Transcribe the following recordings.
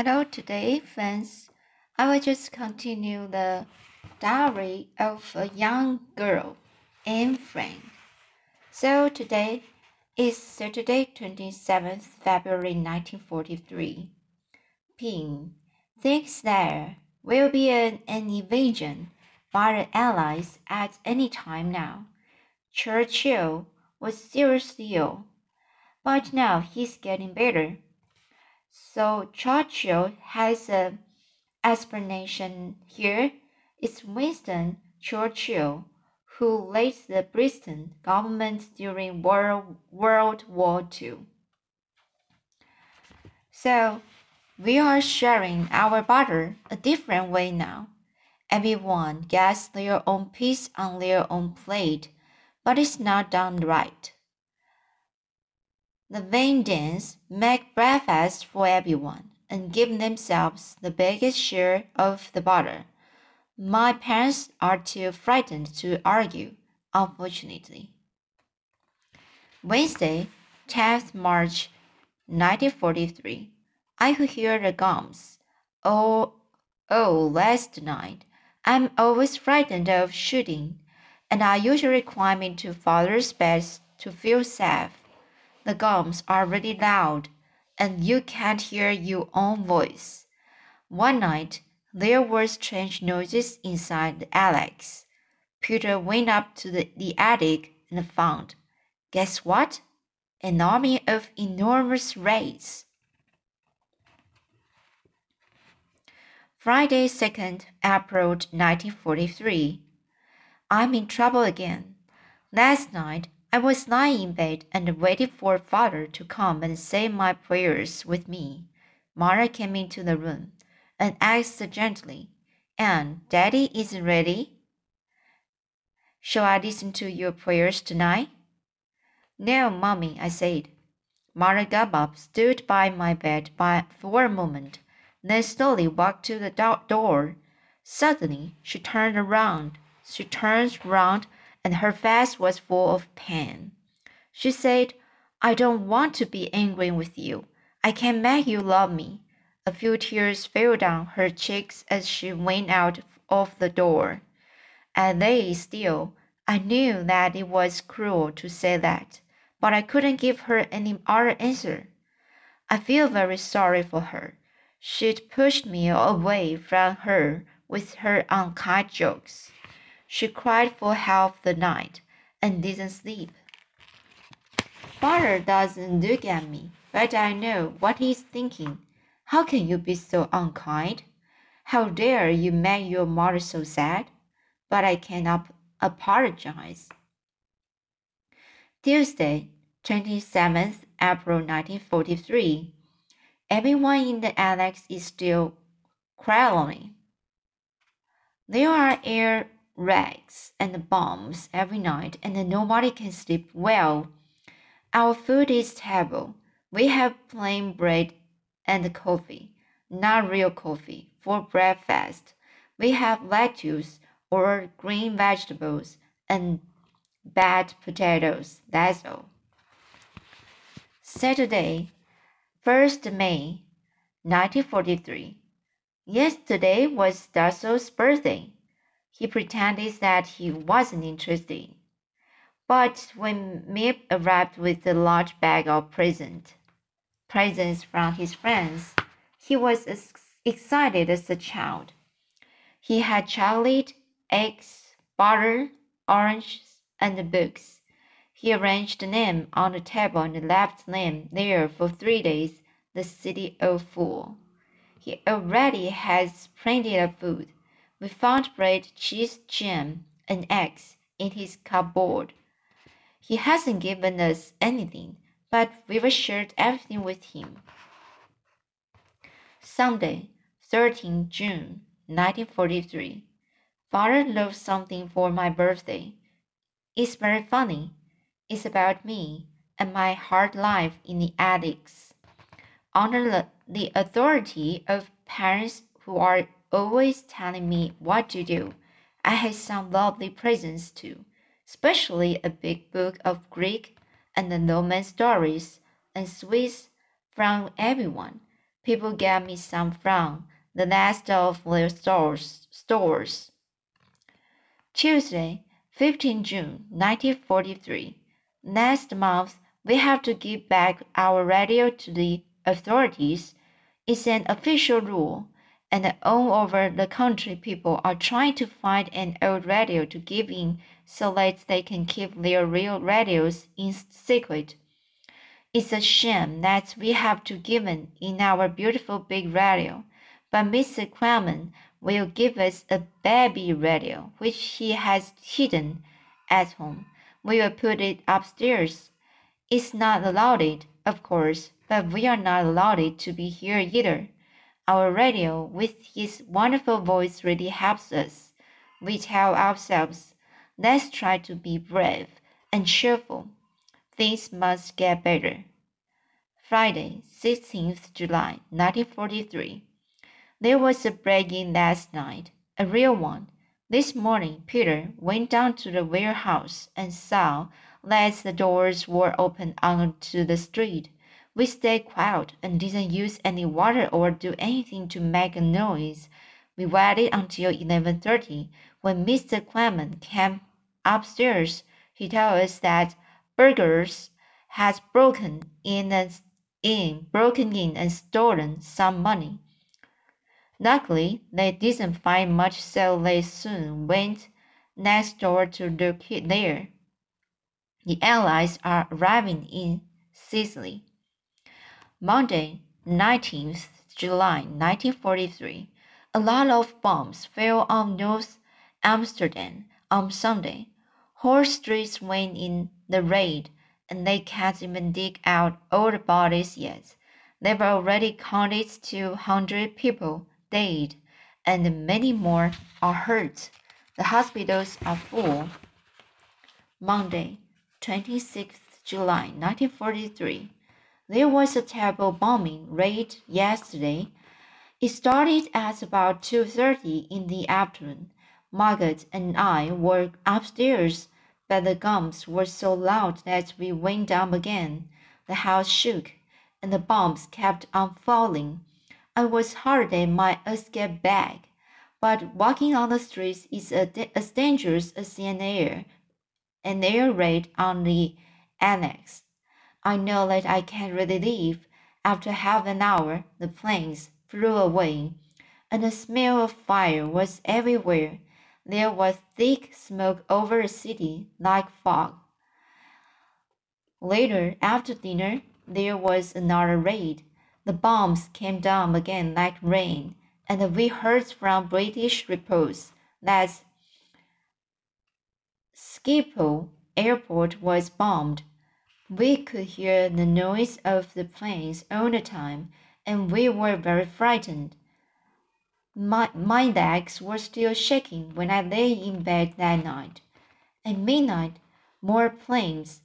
Hello, today, friends. I will just continue the diary of a young girl, Anne Frank. So today is Saturday, 27th February 1943. Pim thinks there will be an, an invasion by the Allies at any time now. Churchill was seriously ill, but now he's getting better. So Churchill has a explanation here. It's Winston Churchill who led the British government during World, World War II. So we are sharing our butter a different way now. Everyone gets their own piece on their own plate, but it's not done right. The Van Daans make breakfast for everyone and give themselves the biggest share of the butter. My parents are too frightened to argue, unfortunately. Wednesday, 10th March 1943. I could hear the guns. Oh, oh, last night. I'm always frightened of shooting, and I usually climb into father's bed to feel safe. The gums are really loud, and you can't hear your own voice. One night, there were strange noises inside the annex. Peter went up to the, the attic and found, guess what? An army of enormous rats. Friday, 2nd April 1943. I'm in trouble again. Last night, I was lying in bed and waited for father to come and say my prayers with me. Mara came into the room and asked gently, Anne, Daddy isn't ready? Shall I listen to your prayers tonight? No, Mommy, I said. Mara got up, stood by my bed by, for a moment, then slowly walked to the do door. Suddenly, she turned around. She turned round and her face was full of pain. She said, I don't want to be angry with you. I can make you love me. A few tears fell down her cheeks as she went out of the door. I lay still. I knew that it was cruel to say that, but I couldn't give her any other answer. I feel very sorry for her. She'd pushed me away from her with her unkind jokes. She cried for half the night and didn't sleep. Father doesn't look at me, but I know what he's thinking. How can you be so unkind? How dare you make your mother so sad? But I cannot apologize. Tuesday, 27th April 1943. Everyone in the annex is still crawling. There are air raids and bombs every night, and nobody can sleep well. Our food is terrible. We have plain bread and coffee, not real coffee, for breakfast. We have lettuce or green vegetables and bad potatoes. That's all. Saturday, 1st May, 1943. Yesterday was Darcio's birthday. He pretended that he wasn't interested. But when Miep arrived with a large bag of present, presents from his friends, he was as excited as a child. He had chocolate, eggs, butter, oranges, and books. He arranged them on the table and left them there for three days, the city of fool. He already has plenty of food we found bread, cheese, jam, and eggs in his cupboard. He hasn't given us anything, but we've shared everything with him. Sunday, 13 June 1943. Father wrote something for my birthday. It's very funny. It's about me and my hard life in the attics. Under the, the authority of parents who are always telling me what to do. I had some lovely presents too, especially a big book of Greek and the Roman stories and Swiss from everyone. people gave me some from the last of their stores. stores. Tuesday, 15 June 1943. Next month, we have to give back our radio to the authorities. It's an official rule, and all over the country, people are trying to find an old radio to give in so that they can keep their real radios in secret. It's a shame that we have to give in our beautiful big radio, but Mr. Kleiman will give us a baby radio which he has hidden at home. We will put it upstairs. It's not allowed, of course, but we are not allowed to be here either. Our radio, with his wonderful voice, really helps us. We tell ourselves, let's try to be brave and cheerful. Things must get better. Friday, 16th July, 1943. There was a break-in last night, a real one. This morning, Peter went down to the warehouse and saw that the doors were open onto the street. We stayed quiet and didn't use any water or do anything to make a noise. We waited until 11:30 when Mr. Kleiman came upstairs. He told us that burglars had broken in and in, broken in and stolen some money. Luckily, they didn't find much, so they soon went next door to look there. The Allies are arriving in Sicily. Monday, 19th July 1943. A lot of bombs fell on North Amsterdam on Sunday. Whole streets went in the raid, and they can't even dig out all the bodies yet. They've already counted 200 people dead, and many more are hurt. The hospitals are full. Monday, 26th July 1943. There was a terrible bombing raid yesterday. It started at about 2:30 in the afternoon. Margaret and I were upstairs, but the guns were so loud that we went down again. The house shook, and the bombs kept on falling. I was hardly my escape bag, but walking on the streets is as dangerous as an air, an air raid on the annex. I know that I can't really leave. After half an hour, the planes flew away, and the smell of fire was everywhere. There was thick smoke over the city like fog. Later, after dinner, there was another raid. The bombs came down again like rain, and we heard from British reports that Schiphol airport was bombed. We could hear the noise of the planes all the time, and we were very frightened. My, my legs were still shaking when I lay in bed that night. At midnight, more planes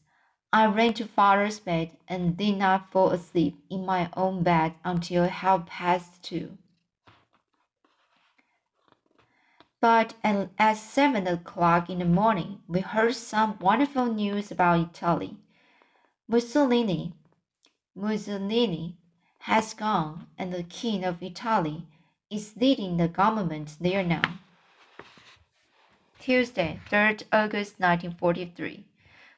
I ran to father's bed and did not fall asleep in my own bed until half past two. But at, at seven o'clock in the morning, we heard some wonderful news about Italy. Mussolini, Mussolini has gone, and the King of Italy is leading the government there now. Tuesday, 3rd August 1943.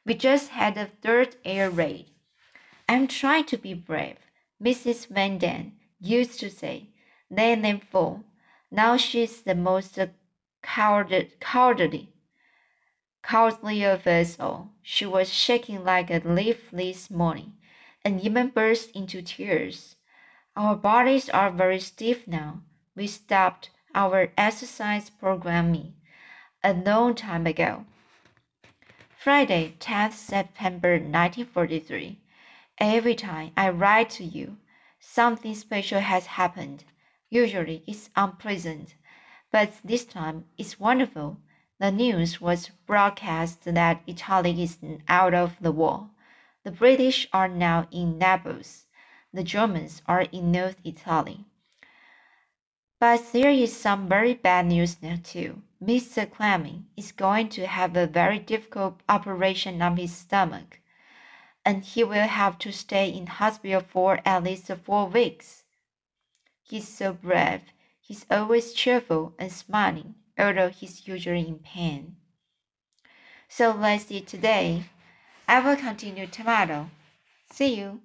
We just had a third air raid. I'm trying to be brave, Mrs. Van Daan used to say. Let them fall. Now she's the most coward, cowardly, of us all. She was shaking like a leaf this morning, and even burst into tears. Our bodies are very stiff now. We stopped our exercise programming a long time ago. Friday, 10th September 1943. Every time I write to you, something special has happened. Usually it's unpleasant, but this time it's wonderful. The news was broadcast that Italy is out of the war. The British are now in Naples. The Germans are in North Italy. But there is some very bad news now too. Mr. Kleiman is going to have a very difficult operation on his stomach, and he will have to stay in hospital for at least four weeks. He's so brave. He's always cheerful and smiling, although he's usually in pain. So let's see today. I will continue tomorrow. See you.